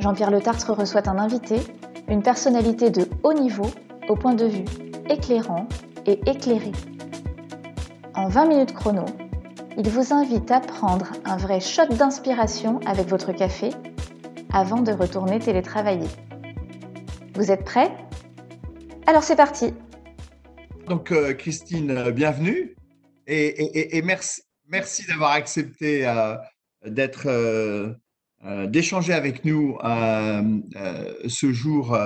Jean-Pierre Le Tartre reçoit un invité, une personnalité de haut niveau, au point de vue éclairant et éclairé. En 20 minutes chrono, il vous invite à prendre un vrai shot d'inspiration avec votre café avant de retourner télétravailler. Vous êtes prêts? Alors c'est parti Donc euh, Christine, euh, bienvenue et, merci, d'avoir accepté euh, d'être d'échanger avec nous euh, euh, ce jour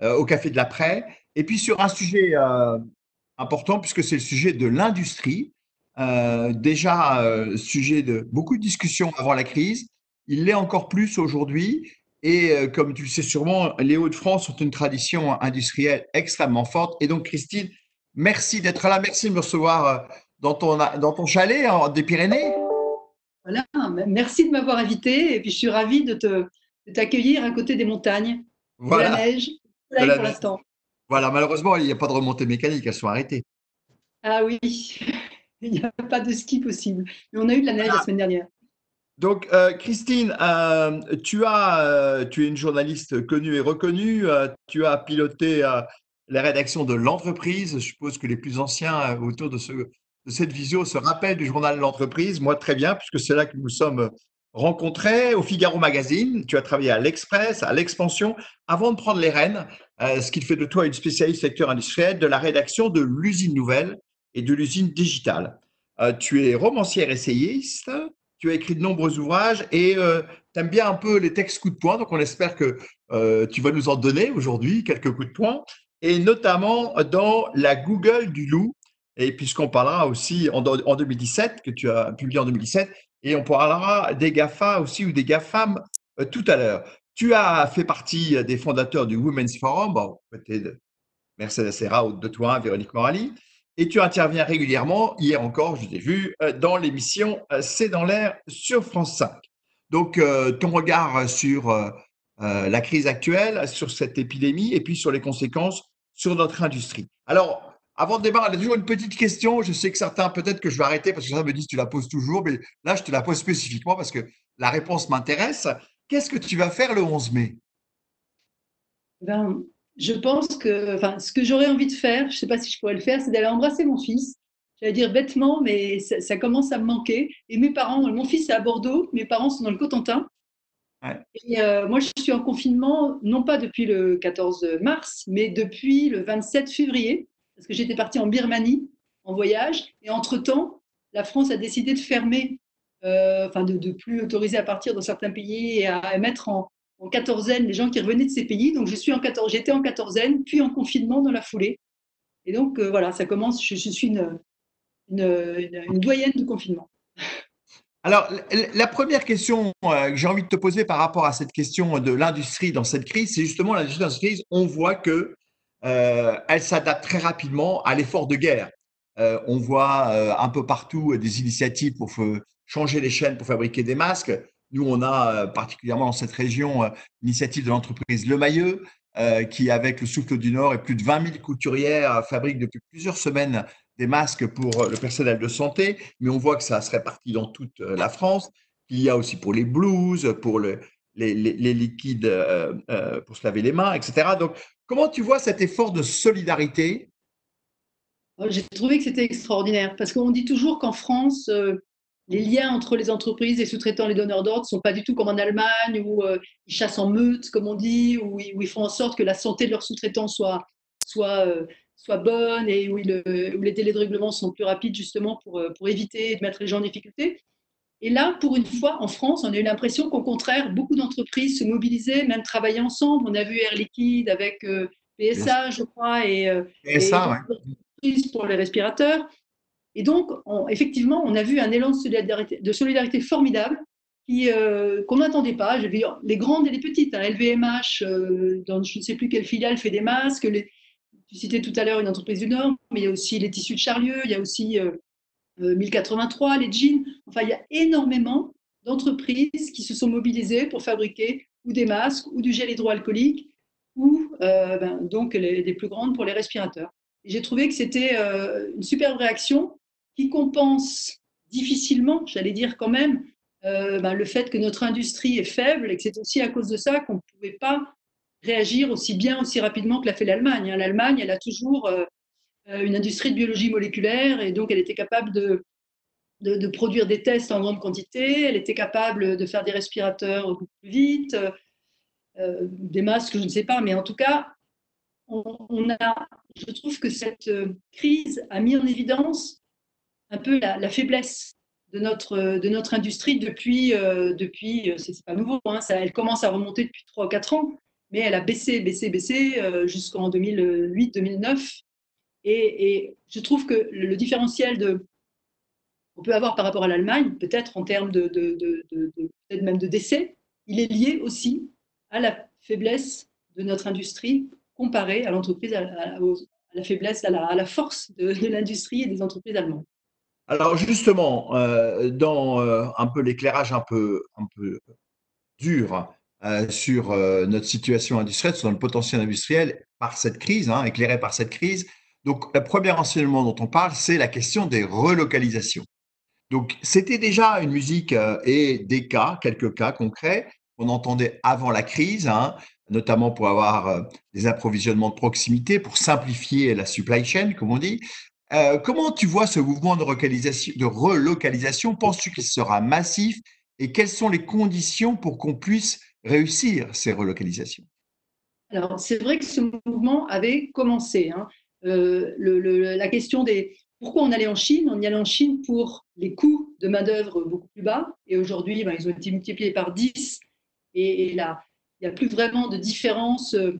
au Café de l'après. Et puis sur un sujet important, puisque c'est le sujet de l'industrie. déjà, sujet de beaucoup de discussions avant la crise. Il l'est encore plus aujourd'hui. Et comme tu le sais sûrement, les Hauts-de-France ont une tradition industrielle extrêmement forte. Et donc, Christine, merci d'être là. Merci de me recevoir dans ton, dans ton chalet des Pyrénées. Voilà, merci de m'avoir invité et puis je suis ravie de, te, t'accueillir à côté des montagnes, voilà. de la neige, pour l'instant. Voilà, malheureusement, il n'y a pas de remontée mécanique, elles sont arrêtées. Ah oui, il n'y a pas de ski possible. Mais on a eu de la neige la semaine dernière. Donc, euh, Christine, euh, tu, as, euh, tu es une journaliste connue et reconnue. tu as piloté la rédaction de l'entreprise. Je suppose que les plus anciens autour de ce, cette visio se rappelle du journal de l'entreprise. Moi, très bien, puisque c'est là que nous sommes rencontrés au Figaro Magazine. Tu as travaillé à l'Express, à l'Expansion, avant de prendre les rênes, euh, ce qui fait de toi une spécialiste secteur industriel, de la rédaction de l'usine nouvelle et de l'usine digitale. Euh, tu es romancière essayiste, tu as écrit de nombreux ouvrages et euh, tu aimes bien un peu les textes coups de poing, donc on espère que tu vas nous en donner aujourd'hui quelques coups de poing, et notamment dans la Google du loup, et puisqu'on parlera aussi en, 2017, que tu as publié en 2017, et on parlera des GAFA aussi ou des GAFAM euh, tout à l'heure. Tu as fait partie des fondateurs du Women's Forum, bon, côté de Mercedes Serra, de toi, Véronique Morali, et tu interviens régulièrement, hier encore, je t'ai vu, euh, dans l'émission euh, C'est dans l'air sur France 5. Donc, ton regard sur la crise actuelle, sur cette épidémie, et puis sur les conséquences sur notre industrie. Alors, avant de démarrer, il y a toujours une petite question. Je sais que certains, peut-être que je vais arrêter parce que ça me dit que tu la poses toujours, mais là, je te la pose spécifiquement parce que la réponse m'intéresse. Qu'est-ce que tu vas faire le 11 mai? Ben, Je pense que enfin, ce que j'aurais envie de faire, je ne sais pas si je pourrais le faire, c'est d'aller embrasser mon fils. J'allais dire bêtement, mais ça, commence à me manquer. Et mes parents, mon fils est à Bordeaux, mes parents sont dans le Cotentin. Et euh, moi, je suis en confinement, non pas depuis le 14 mars, mais depuis le 27 février parce que j'étais partie en Birmanie en voyage, et entre-temps, la France a décidé de fermer, euh, enfin de ne plus autoriser à partir dans certains pays et à, mettre en, quatorzaine les gens qui revenaient de ces pays. Donc je suis en j'étais en quatorzaine, puis en confinement dans la foulée. Et donc euh, voilà, ça commence, je, suis une, une, doyenne du confinement. Alors, la première question euh, que j'ai envie de te poser par rapport à cette question de l'industrie dans cette crise, c'est justement l'industrie dans cette crise. On voit que elle s'adapte très rapidement à l'effort de guerre. Euh, on voit euh, un peu partout des initiatives pour changer les chaînes pour fabriquer des masques. Nous, on a particulièrement dans cette région l'initiative de l'entreprise Le Mailleux, qui, avec le souffle du Nord et plus de 20 000 couturières, fabrique depuis plusieurs semaines des masques pour le personnel de santé. Mais on voit que ça se répartit dans toute la France. Il y a aussi pour les blouses, pour les, liquides pour se laver les mains, etc. Donc, Comment tu vois cet effort de solidarité? Oh, J'ai trouvé que c'était extraordinaire parce qu'on dit toujours qu'en France, euh, les liens entre les entreprises, les sous-traitants, les donneurs d'ordre ne sont pas du tout comme en Allemagne où euh, ils chassent en meute, comme on dit, où, ils font en sorte que la santé de leurs sous-traitants soit, euh, bonne et où, les délais de règlement sont plus rapides justement pour éviter de mettre les gens en difficulté. Et là, pour une fois, en France, on a eu l'impression qu'au contraire, beaucoup d'entreprises se mobilisaient, même travaillaient ensemble. On a vu Air Liquide avec euh, PSA, je crois, et, euh, PSA, pour les respirateurs. Et donc, effectivement, on a vu un élan de solidarité, de solidarité formidable euh, qu'on n'attendait pas. J'avais les grandes et les petites. LVMH, euh, dans je ne sais plus quelle filiale, fait des masques. Les, tu citais tout à l'heure une entreprise du Nord, mais il y a aussi les tissus de Charlieu, il y a aussi 1083, les jeans. Enfin, il y a énormément d'entreprises qui se sont mobilisées pour fabriquer ou des masques ou du gel hydroalcoolique ou ben, donc les, plus grandes pour les respirateurs. J'ai trouvé que c'était une superbe réaction qui compense difficilement, j'allais dire quand même, euh, ben, le fait que notre industrie est faible et que c'est aussi à cause de ça qu'on ne pouvait pas réagir aussi bien, aussi rapidement que l'a fait l'Allemagne. Hein. L'Allemagne, elle a toujours euh, euh, une industrie de biologie moléculaire et donc elle était capable de, de, produire des tests en grande quantité, elle était capable de faire des respirateurs beaucoup plus vite, des masques, je ne sais pas, mais en tout cas, on, a, je trouve que cette crise a mis en évidence un peu la, faiblesse de notre, de notre industrie depuis, euh, depuis euh, c'est pas nouveau, hein, ça, elle commence à remonter depuis 3 ou 4 ans, mais elle a baissé, baissé, baissé euh, jusqu'en 2008-2009. Et, je trouve que le, différentiel de, qu'on peut avoir par rapport à l'Allemagne, peut-être en termes de, même de décès, il est lié aussi à la faiblesse de notre industrie comparée à l'entreprise, à, la faiblesse, à la, force de, l'industrie et des entreprises allemandes. Alors justement, euh, dans euh, un peu l'éclairage un peu, dur euh, sur notre situation industrielle, sur notre potentiel industriel par cette crise, hein, éclairé par cette crise, donc le premier enseignement dont on parle, c'est la question des relocalisations. Donc c'était déjà une musique et des cas, quelques cas concrets qu'on entendait avant la crise, hein, notamment pour avoir des approvisionnements de proximité, pour simplifier la supply chain, comme on dit. Euh, comment tu vois ce mouvement de, de relocalisation? Penses-tu qu'il sera massif? Et quelles sont les conditions pour qu'on puisse réussir ces relocalisations? Alors, c'est vrai que ce mouvement avait commencé. Hein. Euh, la question des pourquoi on allait en Chine On y allait en Chine pour les coûts de main-d'œuvre beaucoup plus bas. Et aujourd'hui, ben, ils ont été multipliés par 10. Et, là, il n'y a plus vraiment de différence euh,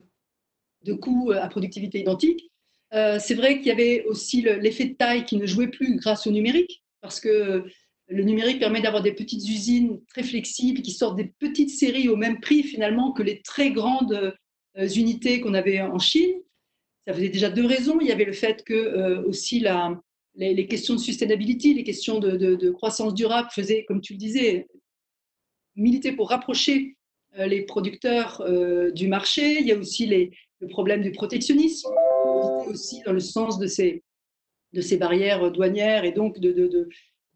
de coûts à productivité identique. Euh, c'est vrai qu'il y avait aussi l'effet de taille qui ne jouait plus grâce au numérique, parce que le numérique permet d'avoir des petites usines très flexibles qui sortent des petites séries au même prix finalement que les très grandes euh, unités qu'on avait en Chine. Ça faisait déjà deux raisons. Il y avait le fait que euh, aussi les, questions de sustainability, les questions de, croissance durable faisaient, comme tu le disais, militer pour rapprocher les producteurs du marché. Il y a aussi les, le problème du protectionnisme, aussi dans le sens de ces, barrières douanières et donc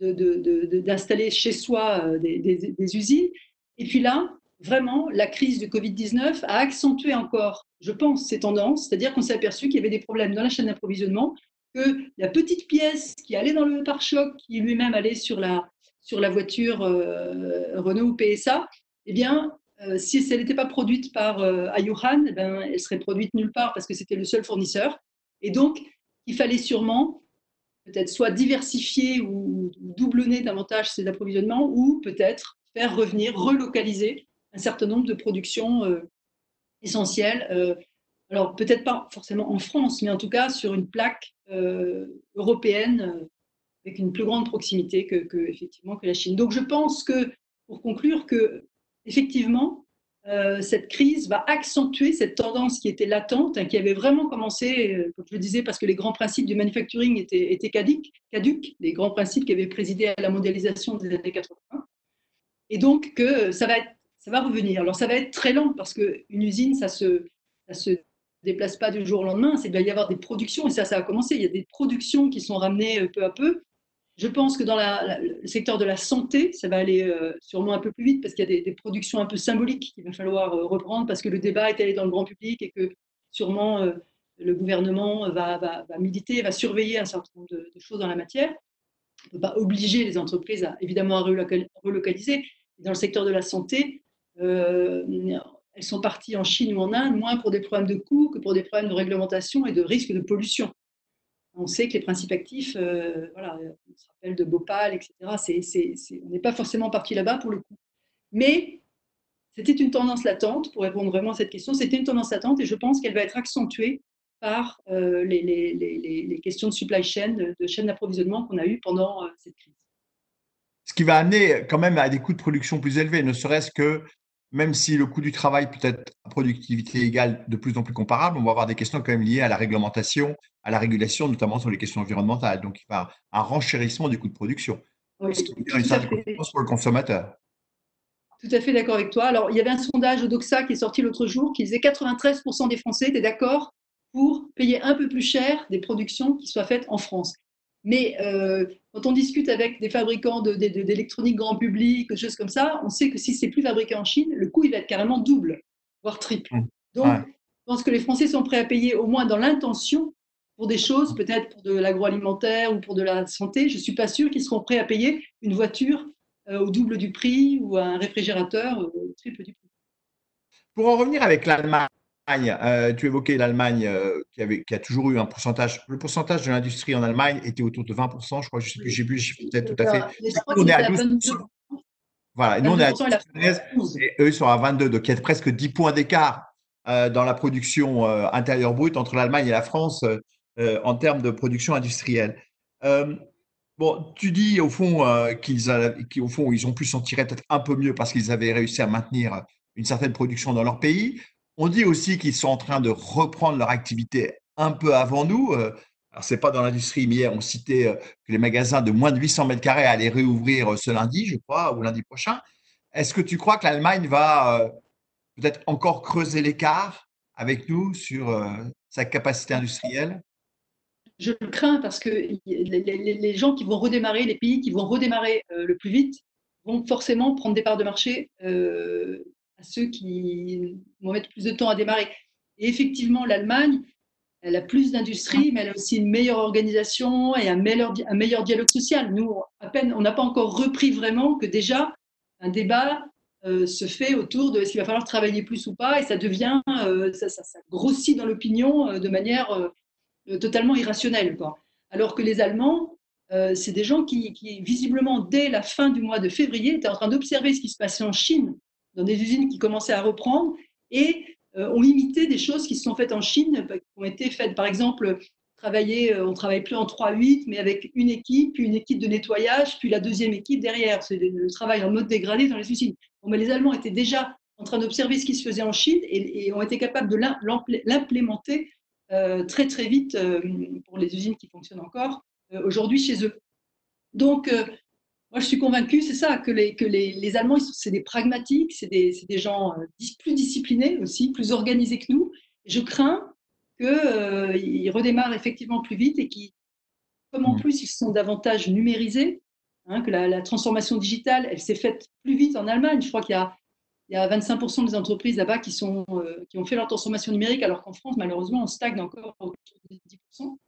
d'installer chez soi euh, des, usines. Et puis là, vraiment, la crise du Covid-19 a accentué encore, je pense, ces tendances, c'est-à-dire qu'on s'est aperçu qu'il y avait des problèmes dans la chaîne d'approvisionnement, que la petite pièce qui allait dans le pare-choc, qui lui-même allait sur la, sur la voiture euh, Renault ou PSA, eh bien, euh, si elle n'était pas produite par euh, eh ben, elle serait produite nulle part parce que c'était le seul fournisseur. Et donc, il fallait sûrement peut-être soit diversifier ou doublonner davantage ses approvisionnements ou peut-être faire revenir, relocaliser un certain nombre de productions euh, essentielles. alors, peut-être pas forcément en France, mais en tout cas sur une plaque européenne avec une plus grande proximité que, effectivement, que la Chine. Donc, je pense que, pour conclure, que effectivement, euh, cette crise va accentuer cette tendance qui était latente, hein, qui avait vraiment commencé, euh, comme je le disais, parce que les grands principes du manufacturing étaient, étaient caduques, les grands principes qui avaient présidé à la mondialisation des années 80. Et donc, que ça va, être, ça va revenir. Alors, ça va être très lent parce qu'une usine, ça se, ça se déplace pas du jour au lendemain. Il va y avoir des productions, et ça, ça a commencé. Il y a des productions qui sont ramenées euh, peu à peu. Je pense que dans le secteur de la santé, ça va aller euh, sûrement un peu plus vite parce qu'il y a des, productions un peu symboliques qu'il va falloir euh, reprendre parce que le débat est allé dans le grand public et que sûrement le gouvernement va, va, va, militer, va surveiller un certain nombre de, choses dans la matière. On ne peut pas obliger les entreprises à, évidemment à relocaliser. Dans le secteur de la santé, elles sont parties en Chine ou en Inde, moins pour des problèmes de coûts que pour des problèmes de réglementation et de risque de pollution on sait que les principes actifs, euh, on se rappelle de Bhopal, etc. on n'est pas forcément parti là-bas pour le coup. Mais c'était une tendance latente, pour répondre vraiment à cette question, c'était une tendance latente et je pense qu'elle va être accentuée par euh, les, questions de supply chain, de, chaîne d'approvisionnement qu'on a eues pendant euh, cette crise. ce qui va amener quand même à des coûts de production plus élevés, ne serait-ce que même si le coût du travail peut être à productivité égale de plus en plus comparable, on va avoir des questions quand même liées à la réglementation, à la régulation, notamment sur les questions environnementales. Donc, il va y un renchérissement du coût de production. Oui, ce qui veut dire une certaine pour le consommateur? Tout à fait d'accord avec toi. Alors, il y avait un sondage au Doxa qui est sorti l'autre jour qui disait 93% des Français étaient d'accord pour payer un peu plus cher des productions qui soient faites en France. Mais euh, quand on discute avec des fabricants d'électronique grand public, des choses comme ça, on sait que si c'est plus fabriqué en Chine, le coût il va être carrément double, voire triple. Mmh. Donc, je pense que les Français sont prêts à payer au moins dans l'intention pour des choses, peut-être pour de l'agroalimentaire ou pour de la santé. Je ne suis pas sûre qu'ils seront prêts à payer une voiture euh, au double du prix ou un réfrigérateur au triple du prix. Pour en revenir avec l'Allemagne, euh, tu évoquais l'Allemagne euh, qui, avait, qui a toujours eu un pourcentage. Le pourcentage de l'industrie en Allemagne était autour de 20%, je crois. Je sais plus, j'ai plus, peut-être tout à fait. on est à 12%. Voilà, nous on est à 13 et eux sont à 22, donc il y a presque 10 points d'écart euh, dans la production intérieure brute entre l'Allemagne et la France en termes de production industrielle. bon, tu dis au fond qu'ils au fond ils ont pu s'en tirer peut-être un peu mieux parce qu'ils avaient réussi à maintenir une certaine production dans leur pays. On dit aussi qu'ils sont en train de reprendre leur activité un peu avant nous. Euh, alors, ce n'est pas dans l'industrie, mais hier, on citait euh, que les magasins de moins de 800 mètres carrés allaient réouvrir euh, ce lundi, je crois, ou lundi prochain. Est-ce que tu crois que l'Allemagne va peut-être encore creuser l'écart avec nous sur sa capacité industrielle? Je le crains parce que les gens qui vont redémarrer, les pays qui vont redémarrer le plus vite, vont forcément prendre des parts de marché ceux qui vont mettre plus de temps à démarrer. Et effectivement, l'Allemagne, elle a plus d'industrie, mais elle a aussi une meilleure organisation et un meilleur, un meilleur dialogue social. Nous, à peine, on n'a pas encore repris vraiment que déjà un débat euh, se fait autour de s'il va falloir travailler plus ou pas, et ça devient, euh, ça, ça, grossit dans l'opinion euh, de manière totalement irrationnelle. Alors que les Allemands, c'est des gens qui, visiblement, dès la fin du mois de février, étaient en train d'observer ce qui se passait en Chine dans des usines qui commençaient à reprendre et euh, ont imité des choses qui se sont faites en Chine, qui ont été faites, par exemple, travailler, euh, on ne travaille plus en 3-8, mais avec une équipe, puis une équipe de nettoyage, puis la deuxième équipe derrière. C'est le travail en mode dégradé dans les usines. Mais les Allemands étaient déjà en train d'observer ce qui se faisait en Chine et, ont été capables de l'implémenter euh, très très vite pour les usines qui fonctionnent encore aujourd'hui chez eux. Donc, moi, je suis convaincue, c'est ça, que les, que les, les Allemands, c'est des pragmatiques, c'est des, des, gens euh, plus disciplinés aussi, plus organisés que nous. Je crains qu'ils euh, redémarrent effectivement plus vite et qui, comme en mmh. plus ils sont davantage numérisés, hein, que la, transformation digitale, elle s'est faite plus vite en Allemagne. Je crois qu'il y y a 25% des entreprises là-bas qui, sont, euh, qui ont fait leur transformation numérique, alors qu'en France, malheureusement, on stagne encore autour de 10%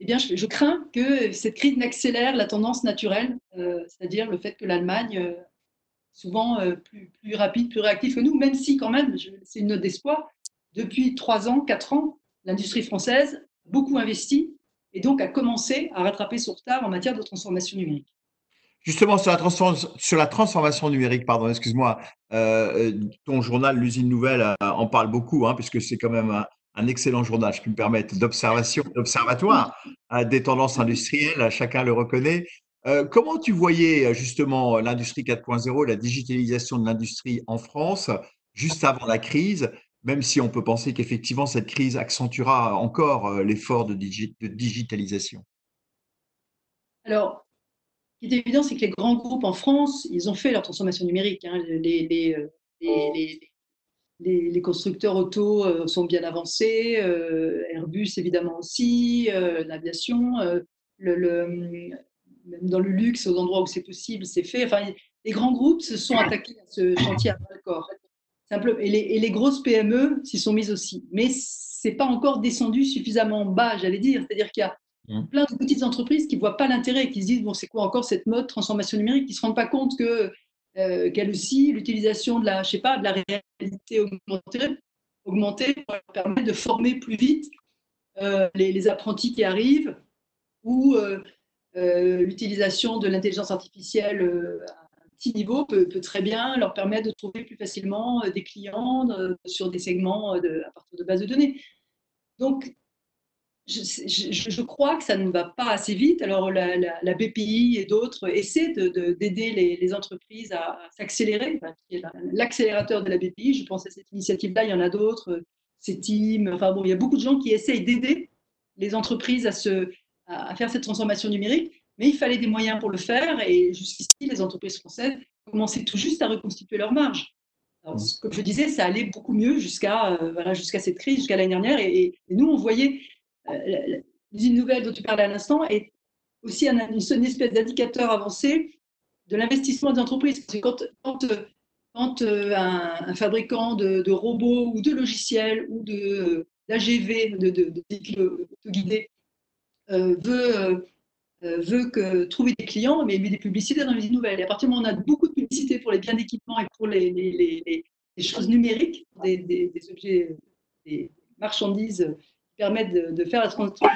eh bien, je, crains que cette crise n'accélère la tendance naturelle, euh, c'est-à-dire le fait que l'Allemagne, euh, souvent euh, plus, rapide, plus réactive que nous, même si quand même, c'est une note d'espoir, depuis trois ans, quatre ans, l'industrie française a beaucoup investi et donc a commencé à rattraper son retard en matière de transformation numérique. Justement, sur la, sur la transformation numérique, pardon, excuse-moi, ton journal, l'usine nouvelle, en parle beaucoup, hein, puisque c'est quand même un, un excellent journal, je peux me permettre, d'observation, d'observatoire des tendances industrielles, chacun le reconnaît. Euh, comment tu voyais euh, justement l'industrie 4.0, la digitalisation de l'industrie en France, juste avant la crise, même si on peut penser qu'effectivement cette crise accentuera encore euh, l'effort de, digitalisation? Alors, ce qui est évident, c'est que les grands groupes en France, ils ont fait leur transformation numérique. Hein. les, les, constructeurs auto euh, sont bien avancés, euh, Airbus évidemment aussi, euh, l'aviation, le, même dans le luxe, aux endroits où c'est possible, c'est fait. Enfin, les grands groupes se sont attaqués à ce chantier à bras corps. Et les, et les, grosses PME s'y sont mises aussi. Mais ce n'est pas encore descendu suffisamment bas, j'allais dire. C'est-à-dire qu'il y a mmh. plein de petites entreprises qui ne voient pas l'intérêt, qui se disent bon, c'est quoi encore cette mode transformation numérique, qui ne se rendent pas compte que euh, qu'elle aussi, l'utilisation de la, je sais pas, de la réalité augmentée, augmentée de former plus vite euh, les, apprentis qui arrivent ou euh, l'utilisation de l'intelligence artificielle à un petit niveau peut, très bien leur permettre de trouver plus facilement des clients sur des segments à partir de bases de données. Donc, je, crois que ça ne va pas assez vite. Alors, la, BPI et d'autres essaient d'aider de, les, entreprises à, s'accélérer, l'accélérateur de la BPI. Je pense à cette initiative-là, il y en a d'autres, CETIM. Enfin, bon, il y a beaucoup de gens qui essayent d'aider les entreprises à, se, à faire cette transformation numérique, mais il fallait des moyens pour le faire. Et jusqu'ici, les entreprises françaises commençaient tout juste à reconstituer leur marge. Alors, comme je disais, ça allait beaucoup mieux jusqu'à euh, voilà, jusqu'à cette crise, jusqu'à l'année dernière. Et, et, nous, on voyait euh, l'usine nouvelle dont tu parlais à l'instant est aussi un, une, espèce d'indicateur avancé de l'investissement des entreprises. Quand, quand, euh, un, fabricant de, robots ou de logiciels ou d'AGV, de, de, de, guidés, euh, veut, veut que, trouver des clients, mais met des publicités dans les nouvelles. Et à partir du moment où on a beaucoup de publicités pour les biens d'équipement et pour les, choses numériques, des objets, des marchandises permettent de, faire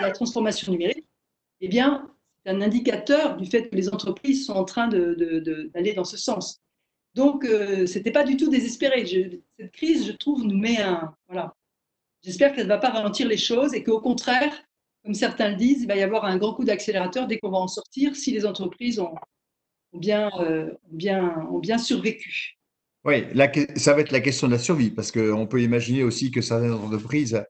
la, transformation numérique, eh bien, c'est un indicateur du fait que les entreprises sont en train d'aller dans ce sens. Donc, euh, ce n'était pas du tout désespéré. cette crise, je trouve, nous met un. Voilà. J'espère qu'elle ne va pas ralentir les choses et qu'au contraire, comme certains le disent, il va y avoir un grand coup d'accélérateur dès qu'on va en sortir si les entreprises ont, euh, bien survécu. Oui, ça va être la question de la survie, parce qu'on peut imaginer aussi que certaines entreprises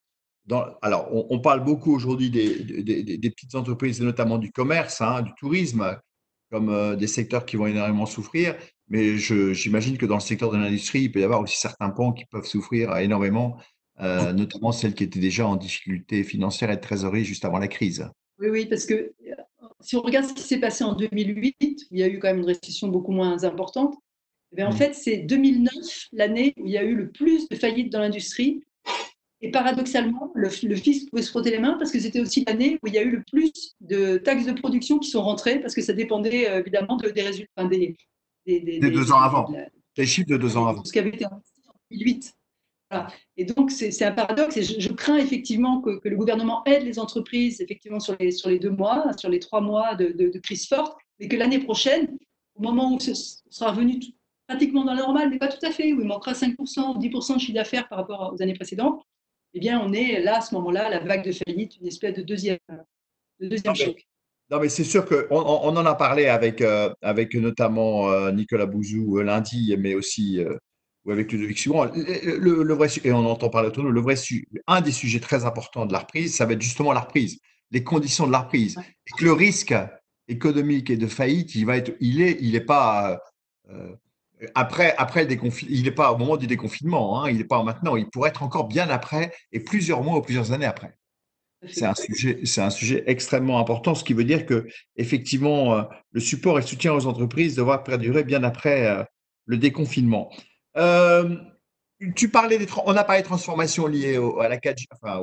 alors, on, parle beaucoup aujourd'hui des, petites entreprises, et notamment du commerce, hein, du tourisme, comme euh, des secteurs qui vont énormément souffrir. Mais j'imagine que dans le secteur de l'industrie, il peut y avoir aussi certains pans qui peuvent souffrir énormément, euh, notamment celles qui étaient déjà en difficulté financière et de trésorerie juste avant la crise. Oui, oui, parce que euh, si on regarde ce qui s'est passé en 2008, il y a eu quand même une récession beaucoup moins importante. Eh en mmh. fait, c'est 2009 l'année où il y a eu le plus de faillites dans l'industrie et paradoxalement, le, fisc pouvait se frotter les mains parce que c'était aussi l'année où il y a eu le plus de taxes de production qui sont rentrées parce que ça dépendait euh, évidemment des résultats des, des, deux ans avant. des chiffres de deux ans avant. Ce qui avait été investi en 2008. Et donc, c'est un paradoxe. Et je, crains effectivement que, le gouvernement aide les entreprises effectivement sur les, sur les deux mois, sur les trois mois de, de, crise forte, mais que l'année prochaine, au moment où ce sera revenu pratiquement dans le normal, mais pas tout à fait, où il manquera 5% ou 10% de chiffre d'affaires par rapport aux années précédentes, eh bien, on est là, à ce moment-là, la vague de faillite, une espèce de deuxième, deuxième choc. non, mais c'est sûr qu'on on en a parlé avec, euh, avec notamment euh, Nicolas Bouzou euh, lundi, mais aussi avec Ludovic Suivant. Le, le, vrai, et on entend parler autour de nous, le vrai, un des sujets très importants de la reprise, ça va être justement la reprise, les conditions de la reprise. Et que le risque économique et de faillite, il va être, il est, il est pas après, après le déconfinement, il n'est pas au moment du déconfinement, hein, il n'est pas maintenant, il pourrait être encore bien après et plusieurs mois ou plusieurs années après. C'est un sujet, c'est un sujet extrêmement important, ce qui veut dire que effectivement, euh, le support et le soutien aux entreprises devra perdurer bien après euh, le déconfinement. Euh, tu parlais des, on a parlé de transformations liées à la, enfin,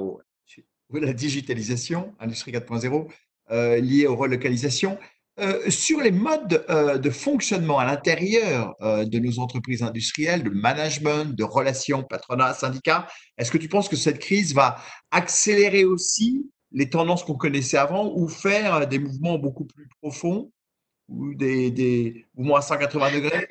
la digitalisation, industrie 4.0, liées aux relocalisations. Euh, sur les modes euh, de fonctionnement à l'intérieur euh, de nos entreprises industrielles, de management, de relations patronat, syndicat, est-ce que tu penses que cette crise va accélérer aussi les tendances qu'on connaissait avant ou faire des mouvements beaucoup plus profonds ou des, mouvements à 180 degrés?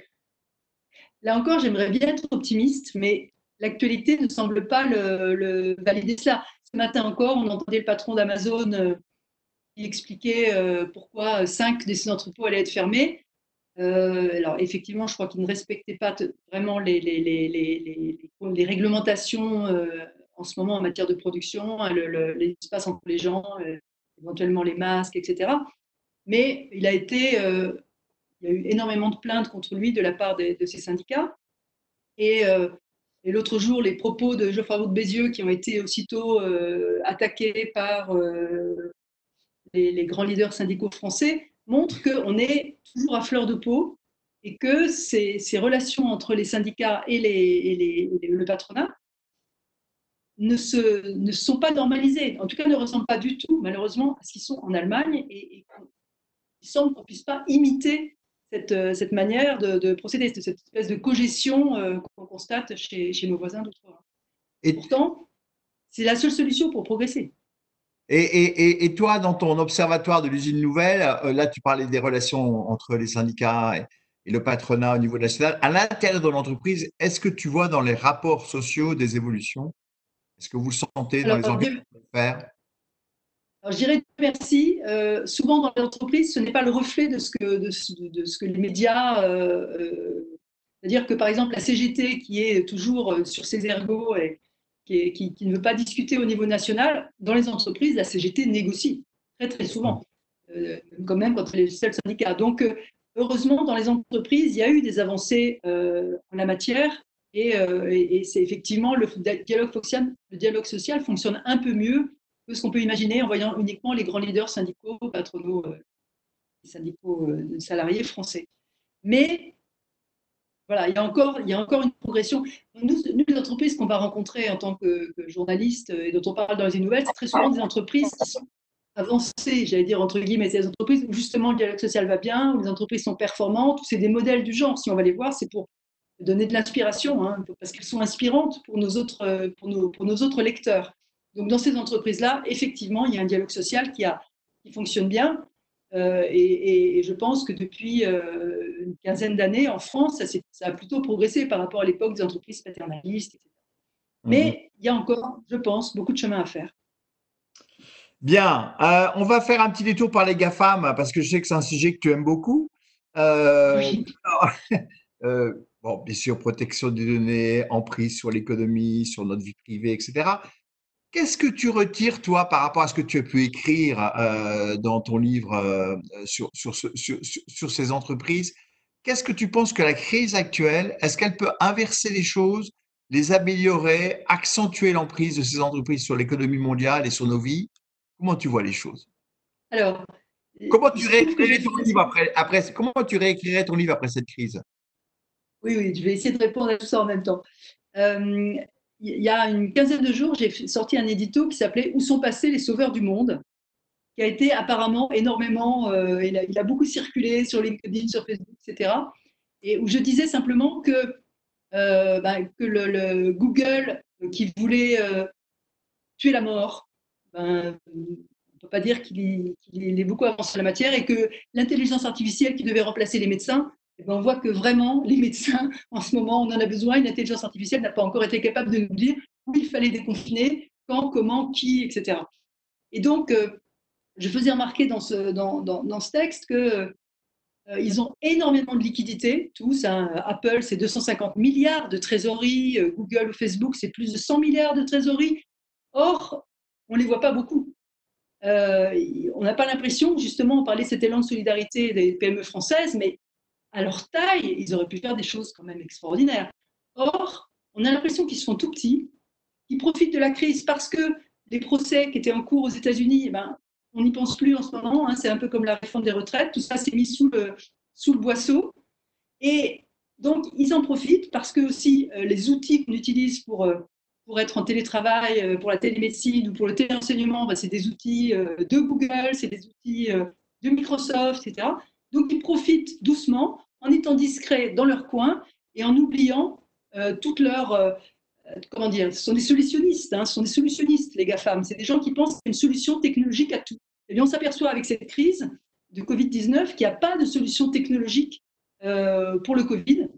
Là encore, j'aimerais bien être optimiste, mais l'actualité ne semble pas le, le, valider cela. Ce matin encore, on entendait le patron d'Amazon expliquait euh, pourquoi cinq de ces entrepôts allaient être fermés. Euh, alors effectivement, je crois qu'ils ne respectaient pas vraiment les, réglementations euh, en ce moment en matière de production, hein, l'espace entre les gens, éventuellement les masques, etc. Mais il a été, il y a eu énormément de plaintes contre lui de la part de, ces syndicats. Et, et l'autre jour, les propos de Geoffroy Roux de Bézieux qui ont été aussitôt attaqués par les, grands leaders syndicaux français, montrent qu'on est toujours à fleur de peau et que ces, relations entre les syndicats et, les, le patronat ne, se, ne sont pas normalisées, en tout cas ne ressemblent pas du tout, malheureusement, à ce qu'ils sont en Allemagne, et, il semble qu'on ne puisse pas imiter cette, cette manière de, procéder, cette espèce de cogestion euh, qu'on constate chez, chez, nos voisins d'autrefois. Et pourtant, c'est la seule solution pour progresser. Et, toi, dans ton observatoire de l'usine nouvelle, euh, là, tu parlais des relations entre les syndicats et, le patronat au niveau national. À l'intérieur de l'entreprise, est-ce que tu vois dans les rapports sociaux des évolutions? Est-ce que vous le sentez dans les engagements faire? Alors, je dirais merci. Euh, souvent dans les entreprises, ce n'est pas le reflet de ce que, de, ce que les médias. Euh, c'est-à-dire que par exemple, la CGT, qui est toujours sur ses ergots et qui, ne veut pas discuter au niveau national, dans les entreprises, la CGT négocie très très souvent, quand même quand elle est le seul syndicat. Donc, heureusement, dans les entreprises, il y a eu des avancées en la matière euh, et, c'est effectivement le dialogue, social, le dialogue social fonctionne un peu mieux que ce qu'on peut imaginer en voyant uniquement les grands leaders syndicaux, patronaux, euh, syndicaux euh, salariés français. Mais voilà, il y a encore, il y a encore une progression. Nous, les entreprises qu'on va rencontrer en tant que, journalistes et dont on parle dans les nouvelles, c'est très souvent des entreprises qui sont avancées, j'allais dire entre guillemets, des entreprises où justement le dialogue social va bien, où les entreprises sont performantes, c'est des modèles du genre. Si on va les voir, c'est pour donner de l'inspiration, hein, parce qu'elles sont inspirantes pour nos, autres, pour, nos, pour nos autres lecteurs. Donc dans ces entreprises-là, effectivement, il y a un dialogue social qui, a, qui fonctionne bien. Euh, et, je pense que depuis euh, une quinzaine d'années, en France, ça, ça, a plutôt progressé par rapport à l'époque des entreprises paternalistes, etc. Mhm. Mais il y a encore, je pense, beaucoup de chemin à faire. Bien, euh, on va faire un petit détour par les GAFAM, parce que je sais que c'est un sujet que tu aimes beaucoup. oui. bon, bien sûr, protection des données, emprise sur l'économie, sur notre vie privée, etc. Qu'est-ce que tu retires, toi, par rapport à ce que tu as pu écrire euh, dans ton livre euh, sur, sur, sur, ces entreprises? Qu'est-ce que tu penses que la crise actuelle, est-ce qu'elle peut inverser les choses, les améliorer, accentuer l'emprise de ces entreprises sur l'économie mondiale et sur nos vies? Comment tu vois les choses? Alors, comment tu réécrirais ton livre après, après, comment tu réécrirais ton livre après cette crise? Oui, oui, je vais essayer de répondre à tout ça en même temps. Euh, il y a une quinzaine de jours, j'ai sorti un édito qui s'appelait Où sont passés les sauveurs du monde qui a été apparemment énormément, euh, il, a, beaucoup circulé sur LinkedIn, sur Facebook, etc. Et où je disais simplement que, euh, ben, que le, Google qui voulait tuer la mort, ben, on ne peut pas dire qu'il est beaucoup avancé en la matière et que l'intelligence artificielle qui devait remplacer les médecins ben, on voit que vraiment, les médecins, en ce moment, on en a besoin. Une intelligence artificielle n'a pas encore été capable de nous dire où il fallait déconfiner, quand, comment, qui, etc. Et donc, euh, je faisais remarquer dans ce, texte qu'ils euh, ont énormément de liquidités, tous. Hein. Apple, c'est 250 milliards de trésorerie. Euh, Google ou Facebook, c'est plus de 100 milliards de trésorerie. Or, on ne les voit pas beaucoup. on n'a pas l'impression, justement, on parlait de cet élan de solidarité des PME françaises, mais à leur taille, ils auraient pu faire des choses quand même extraordinaires. Or, on a l'impression qu'ils sont tout petits, qu'ils profitent de la crise parce que les procès qui étaient en cours aux États-Unis, eh ben, on n'y pense plus en ce moment. Hein, c'est un peu comme la réforme des retraites. Tout ça s'est mis sous le, boisseau. Et donc, ils en profitent parce que aussi euh, les outils qu'on utilise pour, euh, pour être en télétravail, euh, pour la télémédecine ou pour le téléenseignement, ben, c'est des outils de Google, c'est des outils de Microsoft, etc. Donc, ils profitent doucement en étant discrets dans leur coin et en oubliant euh, toutes leurs. Euh, comment dire Ce sont des solutionnistes, hein, ce sont des solutionnistes, les GAFAM. C'est des gens qui pensent une solution technologique à tout. Et bien, on s'aperçoit avec cette crise de Covid-19 qu'il n'y a pas de solution technologique euh, pour le Covid.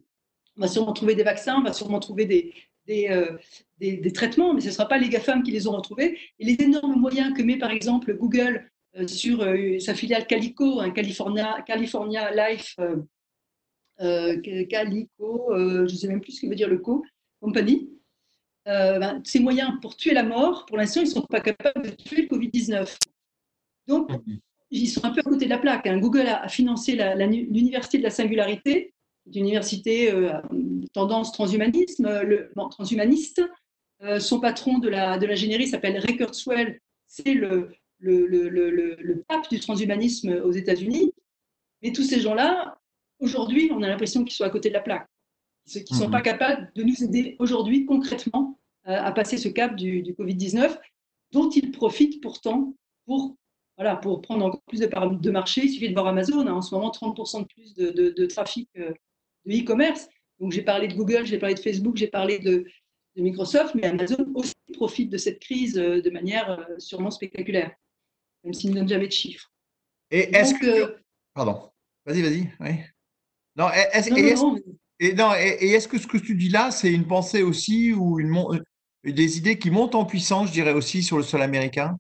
On va sûrement trouver des vaccins, on va sûrement trouver des, des, traitements, mais ce ne sera pas les GAFAM qui les auront trouvés. Et les énormes moyens que met par exemple Google euh, sur euh, sa filiale Calico, un California, California Life euh, Calico, je ne sais même plus ce que veut dire le co, compagnie. Ben, ces moyens pour tuer la mort, pour l'instant, ils ne sont pas capables de tuer le Covid-19. Donc, mhm. ils sont un peu à côté de la plaque. Hein. Google a, financé l'Université de la Singularité, une université tendance transhumanisme, le, transhumaniste. son patron de l'ingénierie s'appelle Ray Kurzweil, c'est le, le, pape du transhumanisme aux États-Unis. Mais tous ces gens-là, aujourd'hui, on a l'impression qu'ils sont à côté de la plaque. Ceux qui ne sont mhm. pas capables de nous aider aujourd'hui concrètement euh, à passer ce cap du, Covid-19, dont ils profitent pourtant pour, voilà, pour prendre encore plus de de marché. Il suffit de voir Amazon, hein, en ce moment 30% de plus de, trafic euh, de e-commerce. Donc j'ai parlé de Google, j'ai parlé de Facebook, j'ai parlé de, Microsoft, mais Amazon aussi profite de cette crise euh, de manière sûrement spectaculaire même s'il ne donne jamais de chiffres. Et est-ce que. Pardon. Vas-y, vas-y. Oui. Non, est-ce et, non, et, est-ce que ce que tu dis là, c'est une pensée aussi ou une, des idées qui montent en puissance, je dirais aussi, sur le sol américain?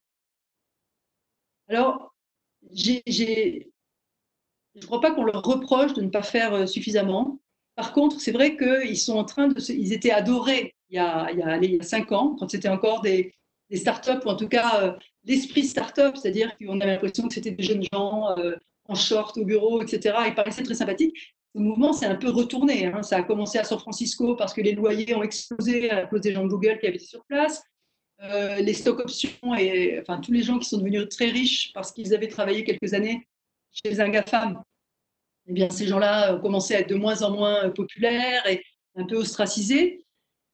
Alors, j'ai, j'ai- je ne crois pas qu'on leur reproche de ne pas faire euh, suffisamment. Par contre, c'est vrai qu'ils sont en train de se- ils étaient adorés il y a, il y a, allez, il y a cinq ans, quand c'était encore des, des startups, ou en tout cas euh, l'esprit startup, c'est-à-dire qu'on avait l'impression que c'était des jeunes gens euh, en short au bureau, etc. Ils paraissaient très sympathiques. Ce mouvement s'est un peu retourné. hein. Ça a commencé à San Francisco parce que les loyers ont explosé à cause des gens de Google qui habitaient sur place. Euh, les stock options et enfin tous les gens qui sont devenus très riches parce qu'ils avaient travaillé quelques années chez un GAFAM, eh bien ces gens-là ont commencé à être de moins en moins populaires et un peu ostracisés.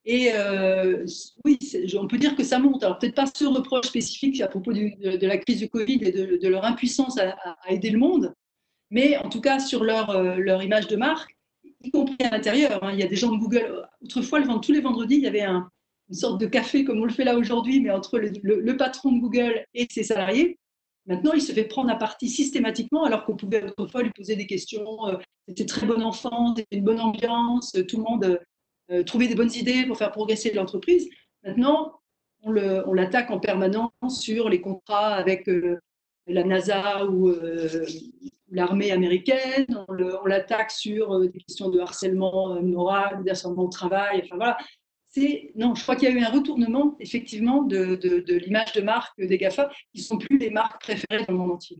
Et euh, oui, on peut dire que ça monte. Alors peut-être pas ce reproche spécifique à propos de, la crise du Covid et de, leur impuissance à, aider le monde, mais en tout cas sur leur, euh, image de marque, y compris à l'intérieur. hein. Il y a des gens de Google. Autrefois, le, tous les vendredis, il y avait un- une sorte de café comme on le fait là aujourd'hui, mais entre le, patron de Google et ses salariés. Maintenant, il se fait prendre à partie systématiquement, alors qu'on pouvait autrefois lui poser des questions. euh, C'était très bon enfant, une bonne ambiance, tout le monde euh, trouvait des bonnes idées pour faire progresser l'entreprise. Maintenant, on l'attaque en permanence sur les contrats avec euh, la NASA ou euh, l'armée américaine. On l'attaque sur des questions de harcèlement moral, de harcèlement au travail. Enfin voilà. Non, je crois qu'il y a eu un retournement effectivement de, l'image de marque des Gafa, qui sont plus les marques préférées dans le monde entier.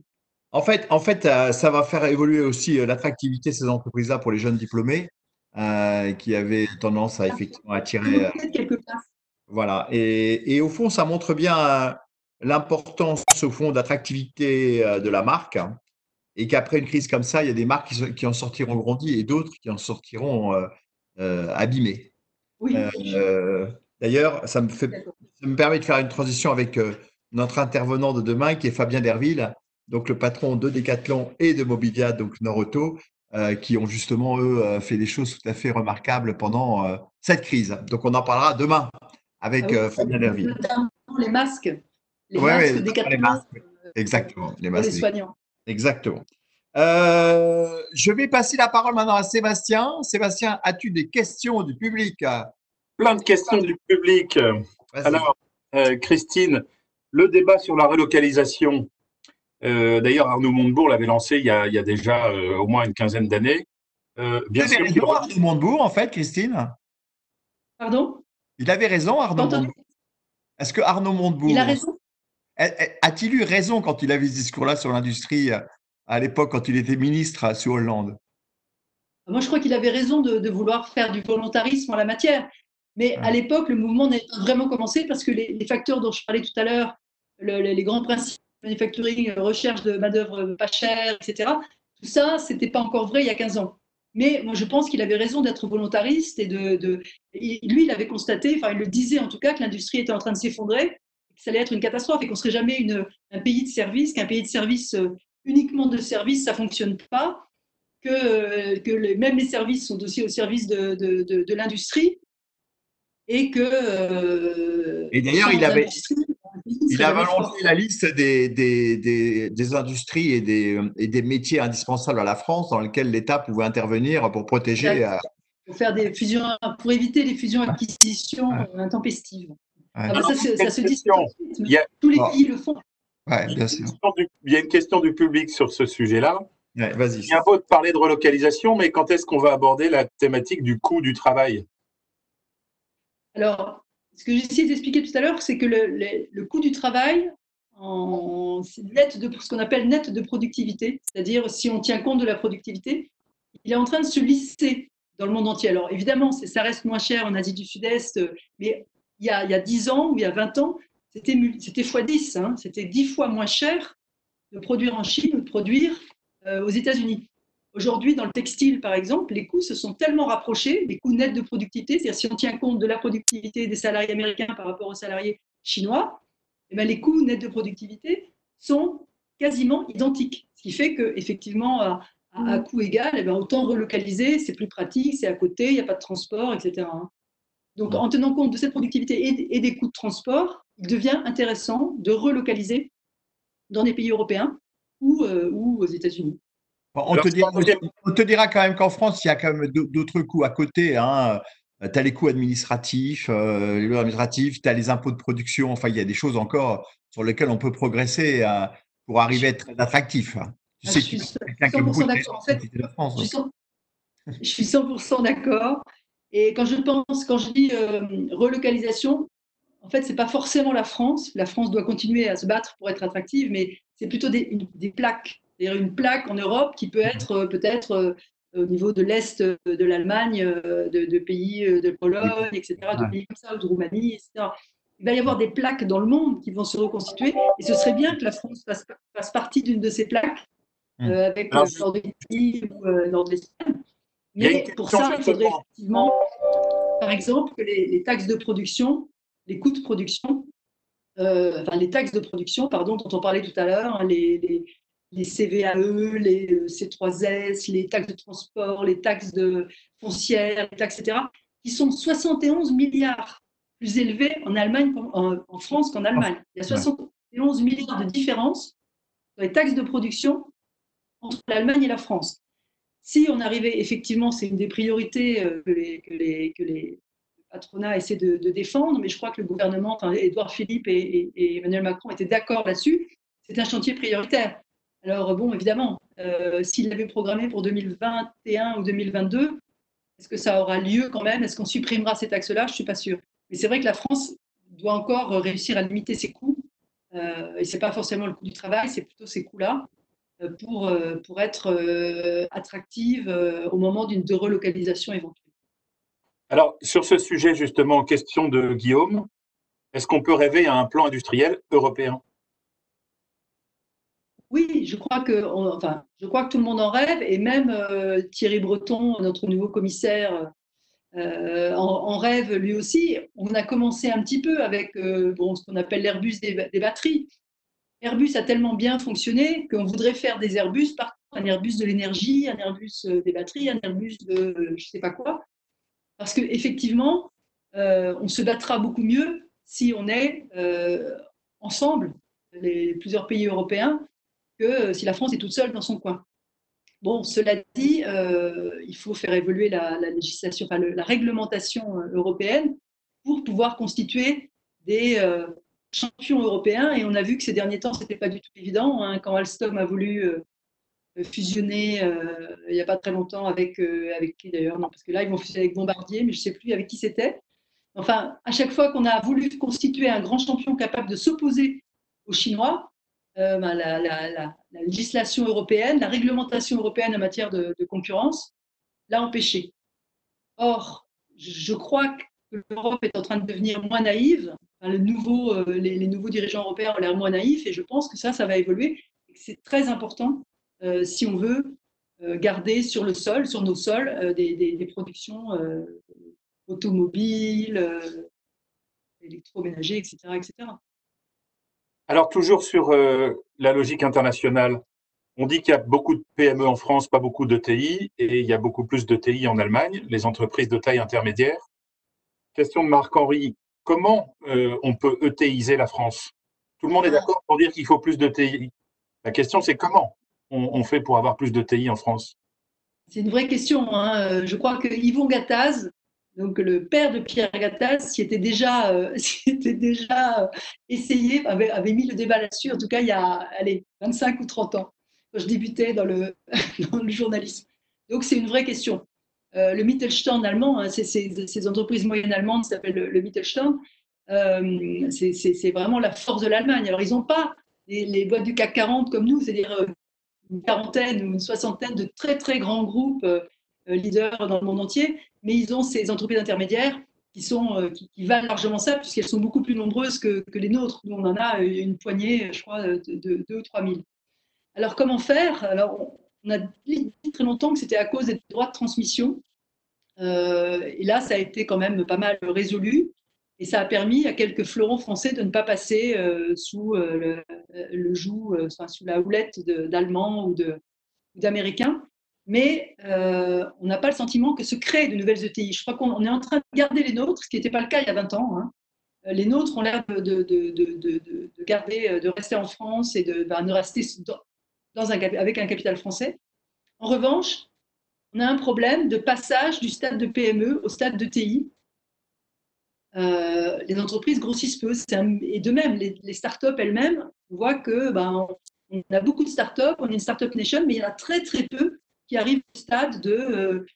En fait, en fait, ça va faire évoluer aussi l'attractivité de ces entreprises-là pour les jeunes diplômés euh, qui avaient tendance à effectivement attirer. euh. Voilà. Et, et au fond, ça montre bien euh, l'importance, au fond, d'attractivité de la marque. hein, Et qu'après une crise comme ça, il y a des marques qui, en sortiront grandies et d'autres qui en sortiront abîmées. Oui. D'ailleurs, ça me fait, D'accord. ça me permet de faire une transition avec notre intervenant de demain, qui est Fabien Derville, donc le patron de Decathlon et de Mobilia, donc Noroto, euh, qui ont justement, eux, euh, fait des choses tout à fait remarquables pendant euh, cette crise. Donc, on en parlera demain avec Ah oui, euh, Fabien Derville. Notamment les masques. Les Ouais, masques ouais, des les masques. Exactement. Les pour les masques. soignants. Exactement. Euh, je vais passer la parole maintenant à Sébastien. Sébastien, as-tu des questions du public? Plein de questions du public. Alors, euh, Christine, le débat sur la relocalisation, d'ailleurs, Arnaud Montebourg l'avait lancé il y a, il y a déjà euh, au moins une quinzaine d'années. Euh, bien sûr, raison, Arnaud Montebourg, en fait, Christine. Pardon? Il avait raison, Arnaud Pardon Montebourg. Est-ce que Arnaud Montebourg Il a raison. a- a- a-t-il eu raison quand il avait ce discours-là sur l'industrie euh, à l'époque, quand il était ministre euh, sous Hollande? Moi, je crois qu'il avait raison de, de vouloir faire du volontarisme en la matière. Mais à l'époque, le mouvement n'a pas vraiment commencé parce que les, les facteurs dont je parlais tout à l'heure, le- le- les grands principes manufacturing, euh, recherche de main-d'œuvre pas chère, etc., tout ça, c'était pas encore vrai il y a 15 ans. Mais moi, je pense qu'il avait raison d'être volontariste et de, de- lui, il avait constaté, enfin, il le disait en tout cas, que l'industrie était en train de s'effondrer, que ça allait être une catastrophe et qu'on serait jamais une, un pays de service, qu'un pays de service euh, uniquement de service, ça fonctionne pas, que, que les- même les services sont aussi au service de, de, de, l'industrie et que. euh, Et d'ailleurs, il avait- Il a balancé la liste des, des, des, des industries et des, et des métiers indispensables à la France dans lesquels l'État pouvait intervenir pour protéger. Euh, Pour, faire des fusions, pour éviter les fusions-acquisitions Ouais. euh, intempestives. Ouais. Ah, ça, se- ça se dit mais a- tous les pays le font. ouais, bien sûr. Il y a une question du public sur ce sujet-là. Ouais, Vas-y. Il y a beau de parler de relocalisation, mais quand est-ce qu'on va aborder la thématique du coût du travail? Alors, ce que essayé d'expliquer tout à l'heure, c'est que le, coût du travail, net de, ce qu'on appelle net de productivité, c'est-à-dire si on tient compte de la productivité, il est en train de se lisser dans le monde entier. Alors évidemment, ça reste moins cher en Asie du Sud-Est, mais il y, a, il y a 10 ans ou il y a 20 ans, c'était x 10, hein, c'était 10 fois moins cher de produire en Chine ou de produire euh, aux États-Unis. Aujourd'hui, dans le textile, par exemple, les coûts se sont tellement rapprochés, les coûts nets de productivité, c'est-à-dire si on tient compte de la productivité des salariés américains par rapport aux salariés chinois, eh ben, les coûts nets de productivité sont quasiment identiques. Ce qui fait qu'effectivement, à, à, à coût égal, eh ben, autant relocaliser, c'est plus pratique, c'est à côté, il n'y a pas de transport, etc. hein. Donc, en tenant compte de cette productivité et, et des coûts de transport, il devient intéressant de relocaliser dans des pays européens ou, euh, ou aux États-Unis. Bon, On Alors, te, dira, troisième- on te dira quand même qu'en France, il y a quand même d'au- d'autres coûts à côté. Hein. Tu as les coûts administratifs, euh, les lois administratives, tu as les impôts de production. Enfin, il y a des choses encore sur lesquelles on peut progresser. hein. pour arriver à être très attractif. Hein. Tu ah, sais je suis 100% d'accord. En fait, la France, je, suis 100%, d'accord. Et quand je pense, quand je dis euh, relocalisation, en fait, c'est pas forcément la France. La France doit continuer à se battre pour être attractive, mais c'est plutôt des, des plaques. C'est-à-dire une plaque en Europe qui peut être euh, peut-être euh, au niveau de l'Est de l'Allemagne, de, pays de Pologne, etc., de pays comme ça, ou de Roumanie, etc il va y avoir des plaques dans le monde qui vont se reconstituer. Et ce serait bien que la France fasse, partie d'une de ces plaques, mmh. euh, avec le nord de l'Italie ou le nord de l'Espagne. Mais pour ça, il faudrait effectivement, par exemple, que les, taxes de production, les coûts de production, euh, enfin les taxes de production, pardon, dont on parlait tout à l'heure, hein, les, les, les, CVAE, les euh, C3S, les taxes de transport, les taxes de foncières, les taxes, etc., qui sont 71 milliards plus élevé en, Allemagne, en, France qu'en Allemagne. Il y a 71 milliards de différence dans les taxes de production entre l'Allemagne et la France. Si on arrivait, effectivement, c'est une des priorités euh, que les, que les, patronats essaient de, défendre, mais je crois que le gouvernement, enfin, Édouard Philippe et, Emmanuel Macron étaient d'accord là-dessus. C'est un chantier prioritaire. Alors, bon, évidemment, euh, s'il l'avait programmé pour 2021 ou 2022, est-ce que ça aura lieu quand même? Est-ce qu'on supprimera ces taxes-là Je ne suis pas sûre. Mais c'est vrai que la France doit encore réussir à limiter ses coûts. Euh, et ce n'est pas forcément le coût du travail, c'est plutôt ces coûts-là euh, pour, pour être attractive au moment d'une relocalisation éventuelle. Alors, sur ce sujet, justement, question de Guillaume, est-ce qu'on peut rêver à un plan industriel européen? Oui, je crois, que, enfin, je crois que tout le monde en rêve, et même Thierry Breton, notre nouveau commissaire euh, en, rêve lui aussi. On a commencé un petit peu avec euh, bon, ce qu'on appelle l'Airbus des, batteries. Airbus a tellement bien fonctionné qu'on voudrait faire des Airbus partout, un Airbus de l'énergie, un Airbus euh, des batteries, un Airbus de je sais pas quoi. Parce qu'effectivement, on se battra beaucoup mieux si on est ensemble, les plusieurs pays européens, que si la France est toute seule dans son coin. Bon, cela dit, euh, il faut faire évoluer la, législation, enfin, la réglementation euh, européenne pour pouvoir constituer des euh, champions européens. Et on a vu que ces derniers temps, ce n'était pas du tout évident. Hein, quand Alstom a voulu fusionner il n'y a pas très longtemps avec, avec qui d'ailleurs Non, parce que là, ils vont fusionner avec Bombardier, mais je ne sais plus avec qui c'était. Enfin, à chaque fois qu'on a voulu constituer un grand champion capable de s'opposer aux Chinois, euh, ben, la, législation européenne, la réglementation européenne en matière de, concurrence l'a empêché. Or, je crois que l'Europe est en train de devenir moins naïve. euh, les, nouveaux dirigeants européens ont l'air moins naïfs et je pense que ça, ça va évoluer. C'est très important euh, si on veut garder sur le sol, sur nos sols, des, des, productions automobiles, électroménagers, etc., etc. Alors, toujours sur euh, la logique internationale, on dit qu'il y a beaucoup de PME en France, pas beaucoup de TI, et il y a beaucoup plus de TI en Allemagne, les entreprises de taille intermédiaire. Question de Marc-Henri, comment euh, on peut ETIser la France? Tout le monde est d'accord pour dire qu'il faut plus de TI. La question, c'est comment on, fait pour avoir plus de TI en France? C'est une vraie question. Hein. Je crois que Yvon Gattaz, donc le père de Pierre Gattaz s'y était déjà, euh, était déjà euh, essayé, avait, mis le débat là-dessus, en tout cas il y a allez, 25 ou 30 ans, quand je débutais dans le, journalisme. Donc c'est une vraie question. Euh, le Mittelstand allemand, hein, ces, entreprises moyennes allemandes s'appellent le, Mittelstand, c'est vraiment la force de l'Allemagne. Alors ils n'ont pas les, les, boîtes du CAC 40 comme nous, c'est-à-dire une quarantaine ou une soixantaine de très très grands groupes leaders dans le monde entier, mais ils ont ces entreprises intermédiaires euh, qui, valent largement ça, puisqu'elles sont beaucoup plus nombreuses que, les nôtres. Nous, on en a une poignée, je crois, de, 2 ou 3 000. Alors, comment faire? Alors, on a dit très longtemps que c'était à cause des droits de transmission. Euh, et là, ça a été quand même pas mal résolu. Et ça a permis à quelques fleurons français de ne pas passer euh, sous le, joug, sous la houlette d'Allemands ou d'Américains mais euh, on n'a pas le sentiment que se créent de nouvelles ETI. Je crois qu'on est en train de garder les nôtres, ce qui n'était pas le cas il y a 20 ans. Hein. Euh, les nôtres ont l'air de, de, garder, euh, de rester en France et de, ben, rester dans, un, avec un capital français. En revanche, on a un problème de passage du stade de PME au stade de TI. les entreprises grossissent peu. et de même, les, les startups elles-mêmes, on voit que ben, On a beaucoup de startups, on est une startup nation, mais il y en a très très peu qui arrivent au stade de euh,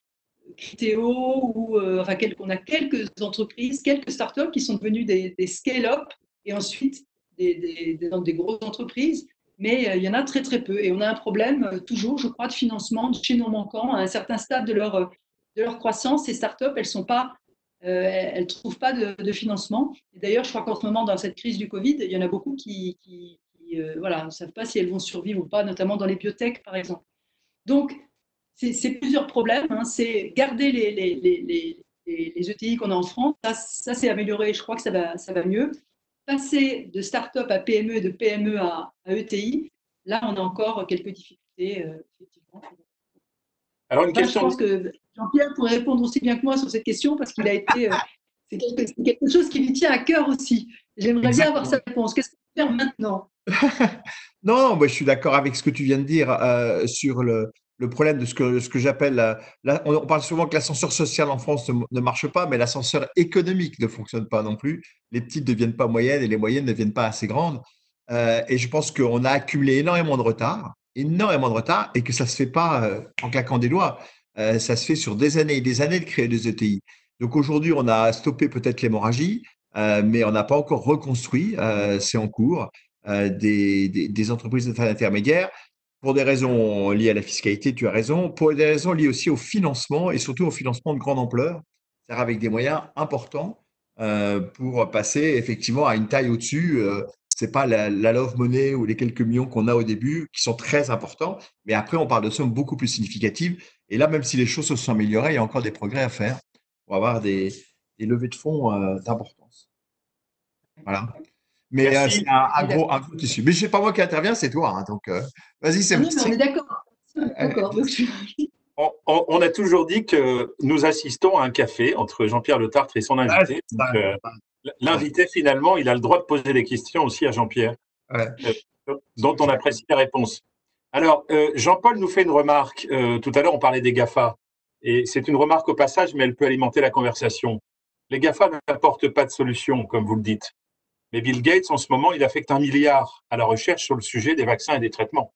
Criteo ou euh, enfin, on a quelques entreprises, quelques startups qui sont devenues des, scale-up et ensuite des, des, grosses entreprises, mais euh, il y en a très très peu. Et on a un problème euh, toujours, je crois, de financement chez nos manquants à un certain stade de leur, de leur croissance. Ces startups, elles ne trouvent pas de, financement. D'ailleurs, je crois qu'en ce moment, dans cette crise du Covid, il y en a beaucoup qui, qui, voilà, ne savent pas si elles vont survivre ou pas, notamment dans les biotech, par exemple. Donc, c'est plusieurs problèmes. Hein. C'est garder les, les, les, les, ETI qu'on a en France. Ça, ça c'est amélioré. Je crois que ça va, ça va mieux. Passer de start-up à PME et de PME à, ETI, là, on a encore quelques difficultés. Euh, Alors, une question. Je pense que Jean-Pierre pourrait répondre aussi bien que moi sur cette question parce qu'il a été. Euh, c'est quelque, chose qui lui tient à cœur aussi. J'aimerais bien avoir sa réponse. Qu'est-ce qu'on peut faire maintenant? Non, moi, je suis d'accord avec ce que tu viens de dire euh, sur le, le problème de ce que, j'appelle, on parle souvent que l'ascenseur social en France ne, marche pas, mais l'ascenseur économique ne fonctionne pas non plus. Les petites ne deviennent pas moyennes et les moyennes ne deviennent pas assez grandes. Euh, et je pense qu'on a accumulé énormément de retard, énormément de retard, et que ça ne se fait pas euh, en claquant des doigts. Euh, ça se fait sur des années et des années de créer des ETI. Donc aujourd'hui, on a stoppé peut-être l'hémorragie, mais on n'a pas encore reconstruit, c'est en cours, des, des, des entreprises intermédiaires pour des raisons liées à la fiscalité, tu as raison, pour des raisons liées aussi au financement et surtout au financement de grande ampleur, c'est-à-dire avec des moyens importants euh, pour passer effectivement à une taille au-dessus. Euh, c'est pas la, love money ou les quelques millions qu'on a au début qui sont très importants, mais après on parle de sommes beaucoup plus significatives. Et là, même si les choses se sont améliorées, il y a encore des progrès à faire pour avoir des, levées de fonds euh, d'importance. Voilà. Mais euh, c'est un, gros, un, gros, tissu. Mais ce n'est pas moi qui interviens, c'est toi. Hein, donc, euh, vas-y, c'est bon. on est d'accord. On, a toujours dit que nous assistons à un café entre Jean-Pierre Le Tartre et son invité. Euh, l'invité, finalement, il a le droit de poser des questions aussi à Jean-Pierre, dont on apprécie la réponse. Alors, Jean-Paul nous fait une remarque. tout à l'heure, on parlait des GAFA. Et c'est une remarque au passage, mais elle peut alimenter la conversation. Les GAFA n'apportent pas de solution, comme vous le dites. Mais Bill Gates, en ce moment, il affecte un milliard à la recherche sur le sujet des vaccins et des traitements.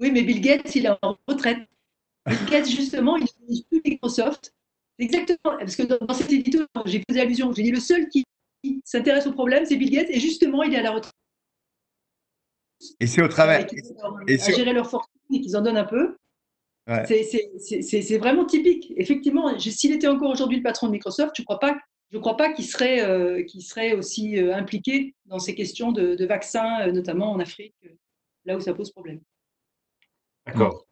Oui, mais Bill Gates, il est en retraite. Bill Gates, justement, il n'utilise plus Microsoft. Exactement, parce que dans cet édito, j'ai posé allusion. J'ai dit le seul qui s'intéresse au problème, c'est Bill Gates, et justement, il est à la retraite. Et c'est au travers. Et à gérer leur fortune et qu'ils en donnent un peu. C'est vraiment typique. Effectivement, s'il était encore aujourd'hui le patron de Microsoft, je ne crois pas je ne crois pas qu'il serait, euh, serait aussi euh, impliqué dans ces questions de, vaccins, euh, notamment en Afrique, là où ça pose problème. D'accord.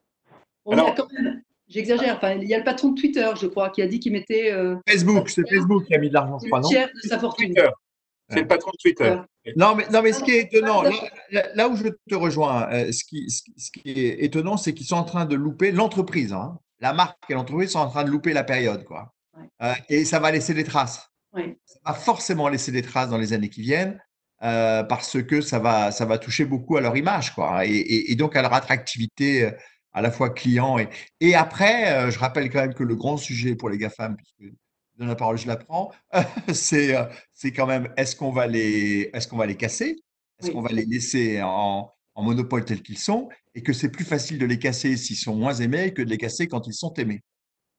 j'exagère, enfin, il y a le patron de Twitter, je crois, qui a dit qu'il mettait. Facebook, c'est Facebook qui a mis de l'argent, je crois, non tiers de sa fortune. C'est le patron de Twitter. Non, mais, non, mais ce qui est étonnant, là, où je te rejoins, ce, qui, ce, qui, est étonnant, c'est qu'ils sont en train de louper l'entreprise. Hein. La marque et l'entreprise sont en train de louper la période. Quoi. Euh, et ça va laisser des traces. Ça va forcément laisser des traces dans les années qui viennent. Euh, parce que ça va, ça va toucher beaucoup à leur image, quoi, et, donc à leur attractivité euh, à la fois client et, et après, je rappelle quand même que le grand sujet pour les GAFAM, puisque dans la parole je la prends, c'est, c'est quand même est-ce qu'on va les, est-ce qu'on va les casser, est-ce qu'on va les laisser en, en monopole tels qu'ils sont, et que c'est plus facile de les casser s'ils sont moins aimés que de les casser quand ils sont aimés.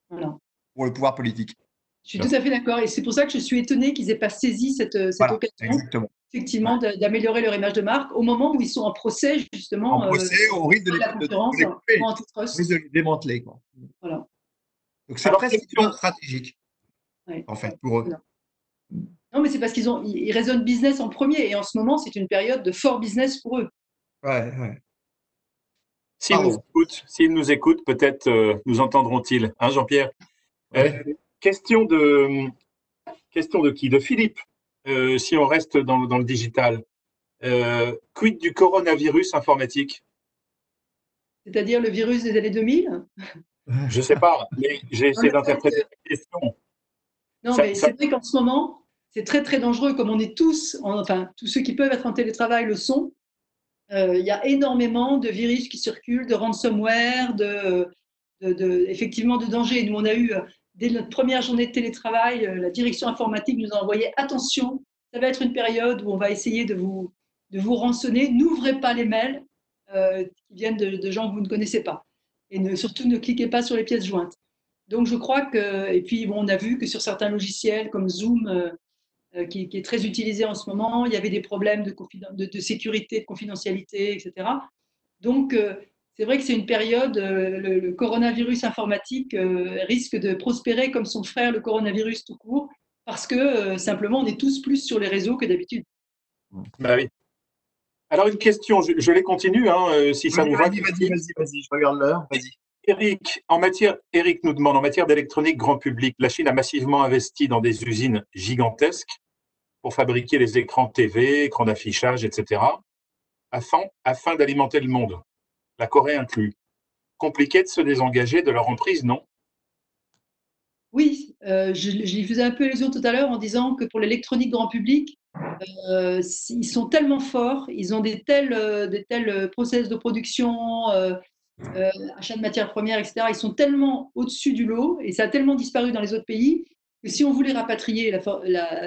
Voilà pour le pouvoir politique. Je suis tout à fait d'accord. Et c'est pour ça que je suis étonné qu'ils n'aient pas saisi cette, euh, cette occasion, effectivement, d'améliorer leur image de marque au moment où ils sont en procès, justement. En procès, euh, au risque de, les, de, les démanteler. Quoi. Voilà. Donc c'est presque stratégique, en fait, pour eux. Non, mais c'est parce qu'ils ont, ils raisonnent business en premier. Et en ce moment, c'est une période de fort business pour eux. Ouais, ouais. S'ils nous écoutent, nous écoutent peut-être euh, nous entendront-ils. Hein, Jean-Pierre? Euh, question, de, question de qui? De Philippe, euh, si on reste dans, le digital. Euh, quid du coronavirus informatique? C'est-à-dire le virus des années 2000 Je ne sais pas, mais j'ai essayé d'interpréter la question. Non, mais c'est vrai qu'en ce moment, c'est très très dangereux, comme on est tous, enfin tous ceux qui peuvent être en télétravail le sont. Il y a énormément de virus qui circulent, de ransomware, de, effectivement de danger. Nous, on a eu, euh, dès notre première journée de télétravail, euh, la direction informatique nous a envoyé attention, ça va être une période où on va essayer de vous, de vous rançonner. N'ouvrez pas les mails euh, qui viennent de, gens que vous ne connaissez pas. Et surtout, ne cliquez pas sur les pièces jointes. Donc, je crois que, et puis, bon, on a vu que sur certains logiciels comme Zoom, qui, est très utilisé en ce moment, il y avait des problèmes de, de, sécurité, de confidentialité, etc. Donc, c'est vrai que c'est une période, le, le, coronavirus informatique risque de prospérer comme son frère, le coronavirus tout court, parce que simplement, on est tous plus sur les réseaux que d'habitude. Bah oui. Alors, une question, je, les continue, hein, euh, si ça vous va. Vas-y, vas-y, vas-y, je regarde l'heure. Vas-y. Eric, en matière, Eric nous demande, en matière d'électronique grand public, la Chine a massivement investi dans des usines gigantesques pour fabriquer les écrans TV, écrans d'affichage, etc., afin, afin d'alimenter le monde, la Corée inclus. Compliqué de se désengager de leur emprise, non? Oui, euh, je, faisais un peu allusion tout à l'heure en disant que pour l'électronique grand public, euh, ils sont tellement forts, ils ont des tels, euh, des tels process de production, achat de matières premières, etc. Ils sont tellement au-dessus du lot et ça a tellement disparu dans les autres pays que si on voulait rapatrier la,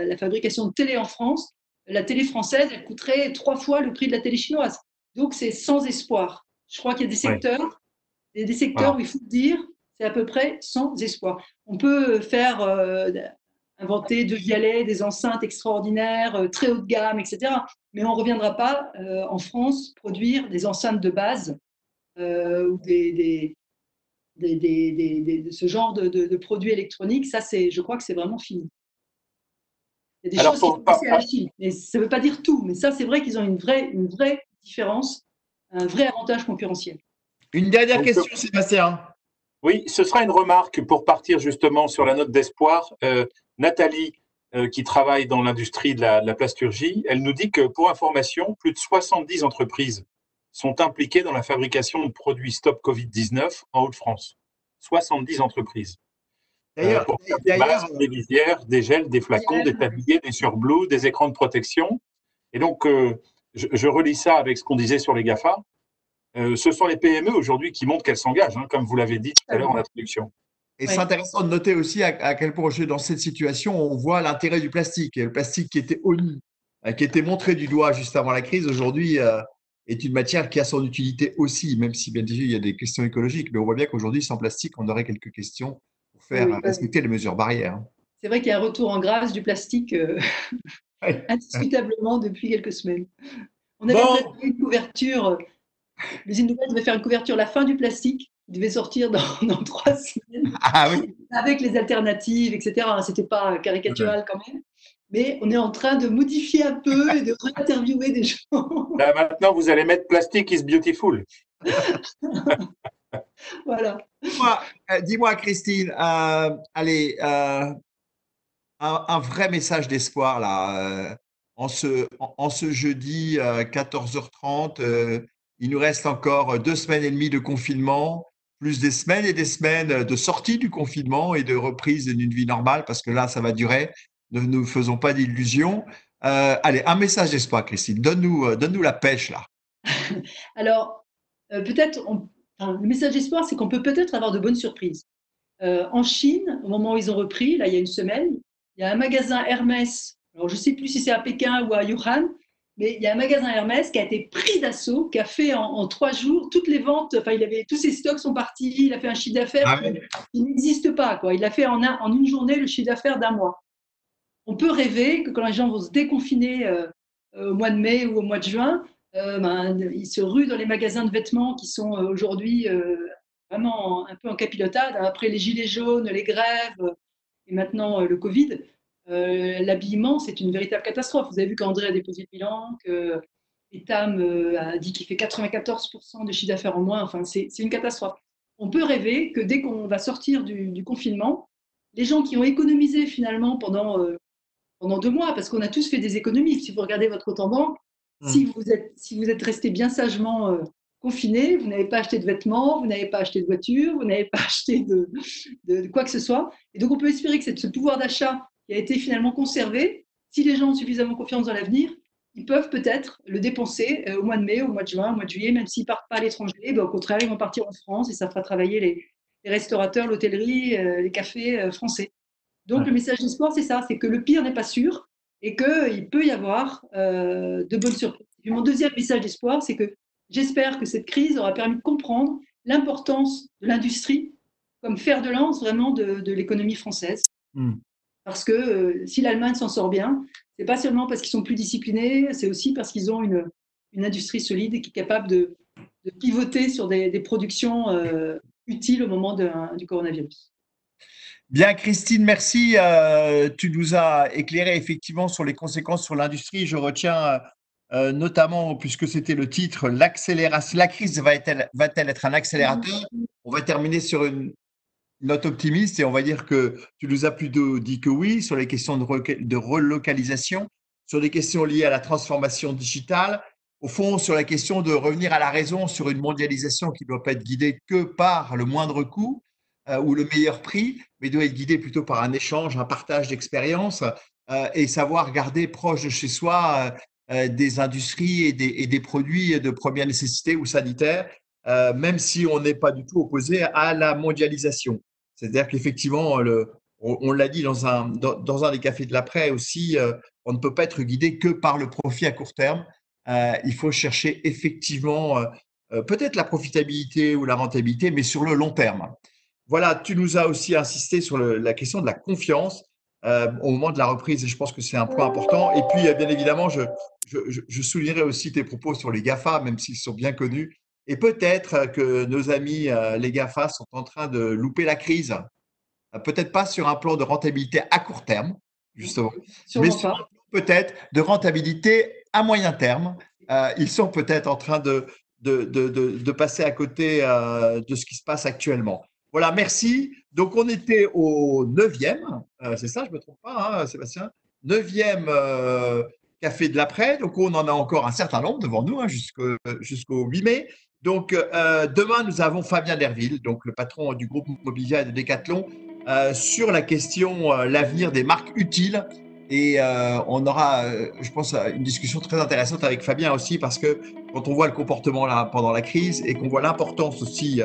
la, fabrication de télé en France, la télé française, elle coûterait trois fois le prix de la télé chinoise. Donc c'est sans espoir. Je crois qu'il y a des secteurs, des, secteurs où il faut dire, c'est à peu près sans espoir. On peut faire inventer de Vialet, des enceintes extraordinaires, euh, très haut de gamme, etc. Mais on ne reviendra pas euh, en France produire des enceintes de base euh, ou des, des, ce genre de, produits électroniques. Ça, c'est, je crois que c'est vraiment fini. Il y a des choses qui sont passées à la Chine, mais ça ne veut pas dire tout. Mais ça, c'est vrai qu'ils ont une vraie, une vraie différence, un vrai avantage concurrentiel. Une dernière question, Sébastien. Oui, ce sera une remarque pour partir justement sur la note d'espoir. Nathalie, euh, qui travaille dans l'industrie de la, plasturgie, elle nous dit que, pour information, plus de 70 entreprises sont impliquées dans la fabrication de produits Stop Covid-19 en Haute-France. 70 entreprises. D'ailleurs, euh, des masques, des visières, des gels, des flacons, des tabliers, des surblous, des écrans de protection. Et donc, euh, je, relis ça avec ce qu'on disait sur les GAFA. ce sont les PME aujourd'hui qui montrent qu'elles s'engagent, hein, comme vous l'avez dit tout à l'heure en introduction. Et c'est intéressant de noter aussi à, quel point, dans cette situation, on voit l'intérêt du plastique. Et le plastique qui était honni, euh, qui était montré du doigt juste avant la crise, aujourd'hui euh, est une matière qui a son utilité aussi, même si bien sûr il y a des questions écologiques. Mais on voit bien qu'aujourd'hui, sans plastique, on aurait quelques questions pour faire respecter les mesures barrières. Hein. C'est vrai qu'il y a un retour en grâce du plastique euh, indiscutablement depuis quelques semaines. On avait fait une couverture, l'usine nouvelle devait faire une couverture la fin du plastique il devait sortir dans, trois semaines ah avec les alternatives, etc. C'était pas caricatural quand même. Mais on est en train de modifier un peu et de réinterviewer des gens. Là, maintenant, vous allez mettre Plastic is beautiful. voilà. Dis-moi, euh, Christine, euh, allez, euh, un, vrai message d'espoir là. en, ce, en, ce jeudi 14h30, il nous reste encore deux semaines et demie de confinement plus des semaines et des semaines de sortie du confinement et de reprise d'une vie normale, parce que là, ça va durer. Ne nous faisons pas d'illusions. Euh, allez, un message d'espoir, Christine. Donne-nous euh, donne la pêche, là. Alors, euh, peut-être, le message d'espoir, c'est qu'on peut peut-être avoir de bonnes surprises. en Chine, au moment où ils ont repris, là, il y a une semaine, il y a un magasin Hermès. Alors, je ne sais plus si c'est à Pékin ou à Wuhan, mais il y a un magasin Hermès qui a été pris d'assaut, qui a fait en, trois jours toutes les ventes. Enfin, il avait tous ses stocks sont partis. Il a fait un chiffre d'affaires ah qui n'existe pas. Quoi. Il a fait en, en une journée le chiffre d'affaires d'un mois. On peut rêver que quand les gens vont se déconfiner euh, au mois de mai ou au mois de juin, euh, ben, ils se ruent dans les magasins de vêtements qui sont euh, aujourd'hui vraiment un peu en capilotade. Après les gilets jaunes, les grèves et maintenant le Covid, euh, l'habillement, c'est une véritable catastrophe. Vous avez vu qu'André a déposé le bilan, que Etam euh, a dit qu'il fait 94% de chiffre d'affaires en moins. Enfin, c'est une catastrophe. On peut rêver que dès qu'on va sortir du, confinement, les gens qui ont économisé finalement pendant, euh, pendant deux mois, parce qu'on a tous fait des économies, si vous regardez votre compte en banque, hmm. si, vous êtes, si vous êtes resté bien sagement confiné, vous n'avez pas acheté de vêtements, vous n'avez pas acheté de voiture, vous n'avez pas acheté de, de, quoi que ce soit. Et donc, on peut espérer que ce pouvoir d'achat qui a été finalement conservé. Si les gens ont suffisamment confiance dans l'avenir, ils peuvent peut-être le dépenser euh, au mois de mai, au mois de juin, au mois de juillet, même s'ils ne partent pas à l'étranger, ben, au contraire, ils vont partir en France et ça fera travailler les, restaurateurs, l'hôtellerie, euh, les cafés euh, français. Donc le message d'espoir, c'est ça, c'est que le pire n'est pas sûr et qu'il peut y avoir de bonnes surprises. Et mon deuxième message d'espoir, c'est que j'espère que cette crise aura permis de comprendre l'importance de l'industrie comme fer de lance vraiment de, l'économie française. Hmm. Parce que euh, si l'Allemagne s'en sort bien, c'est pas seulement parce qu'ils sont plus disciplinés, c'est aussi parce qu'ils ont une, une, industrie solide et qui est capable de, de pivoter sur des, des productions euh, utiles au moment de, du coronavirus. Bien, Christine, merci. Euh, tu nous as éclairé effectivement sur les conséquences sur l'industrie. Je retiens euh, notamment, puisque c'était le titre, l'accélération. La crise va-t-elle va être un accélérateur? On va terminer sur une note optimiste et on va dire que tu nous as plutôt dit que oui sur les questions de, de relocalisation, sur les questions liées à la transformation digitale, au fond sur la question de revenir à la raison sur une mondialisation qui ne doit pas être guidée que par le moindre coût euh, ou le meilleur prix, mais doit être guidée plutôt par un échange, un partage d'expériences euh, et savoir garder proche de chez soi euh, des industries et des, produits de première nécessité ou sanitaires, euh, même si on n'est pas du tout opposé à la mondialisation. C'est-à-dire qu'effectivement, on, l'a dit dans un, des cafés de l'après aussi, euh, on ne peut pas être guidé que par le profit à court terme. Euh, il faut chercher effectivement euh, peut-être la profitabilité ou la rentabilité, mais sur le long terme. Voilà, tu nous as aussi insisté sur la question de la confiance. Euh, au moment de la reprise, et je pense que c'est un point important. Et puis, bien évidemment, je, je, je, soulignerai aussi tes propos sur les GAFA, même s'ils sont bien connus. Et peut-être que nos amis, euh, les GAFA, sont en train de louper la crise. Euh, peut-être pas sur un plan de rentabilité à court terme, justement, mais sur un plan peut-être de rentabilité à moyen terme. Euh, ils sont peut-être en train de, de, de, de, passer à côté de ce qui se passe actuellement. Voilà, merci. Donc, on était au neuvième, c'est ça, je ne me trompe pas, hein, Sébastien? Neuvième café de l'après. Donc, on en a encore un certain nombre devant nous hein, jusqu'au 8 mai. Donc, euh, demain, nous avons Fabien Derville, donc le patron du groupe Mobilia de Decathlon, euh, sur la question euh, l'avenir des marques utiles. Et on aura, je pense, une discussion très intéressante avec Fabien aussi, parce que quand on voit le comportement là, pendant la crise et qu'on voit l'importance aussi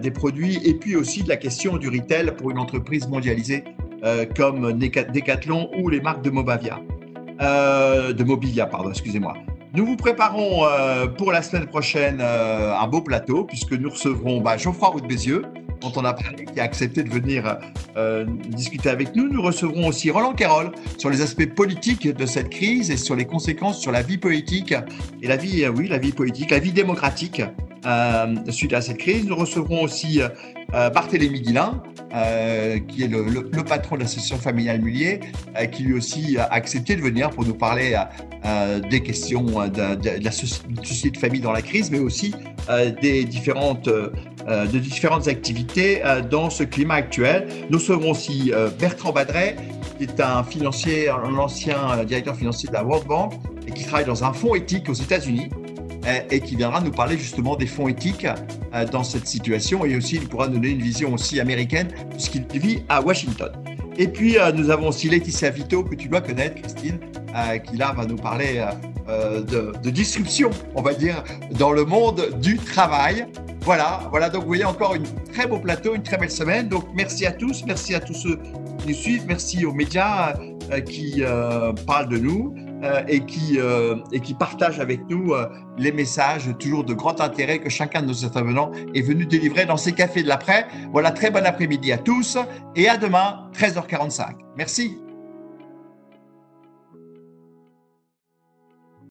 des produits, et puis aussi de la question du retail pour une entreprise mondialisée comme Decathlon ou les marques de Mobavia. Euh, de Mobilia, pardon, excusez-moi. Nous vous préparons euh, pour la semaine prochaine euh, un beau plateau, puisque nous recevrons bah, Geoffroy Roux de Bézieux, dont on a parlé, qui a accepté de venir discuter avec nous. Nous recevrons aussi Roland Carroll sur les aspects politiques de cette crise et sur les conséquences sur la vie politique et la vie, oui, la vie politique, la vie démocratique suite à cette crise. Nous recevrons aussi euh, Barthélémy Guilin, euh, qui est le, patron de l'association familiale Mullier, euh, qui lui aussi a accepté de venir pour nous parler euh, des questions de, la société de famille dans la crise, mais aussi des différentes, de différentes activités dans ce climat actuel. Nous serons aussi Bertrand Badret, qui est un financier, un ancien directeur financier de la World Bank et qui travaille dans un fonds éthique aux États-Unis et qui viendra nous parler justement des fonds éthiques euh, dans cette situation et aussi il pourra donner une vision aussi américaine puisqu'il vit à Washington. Et puis euh, nous avons aussi Laetitia Vito que tu dois connaître, Christine, euh, qui là va nous parler de, de, disruption, on va dire, dans le monde du travail. Voilà, voilà. Donc vous voyez encore une très beau plateau, une très belle semaine. Donc merci à tous, merci à tous ceux qui nous suivent, merci aux médias qui parlent de nous. Euh, et, qui, euh, et qui partagent avec nous euh, les messages toujours de grand intérêt que chacun de nos intervenants est venu délivrer dans ces cafés de l'après. Voilà, très bon après-midi à tous et à demain, 13h45. Merci.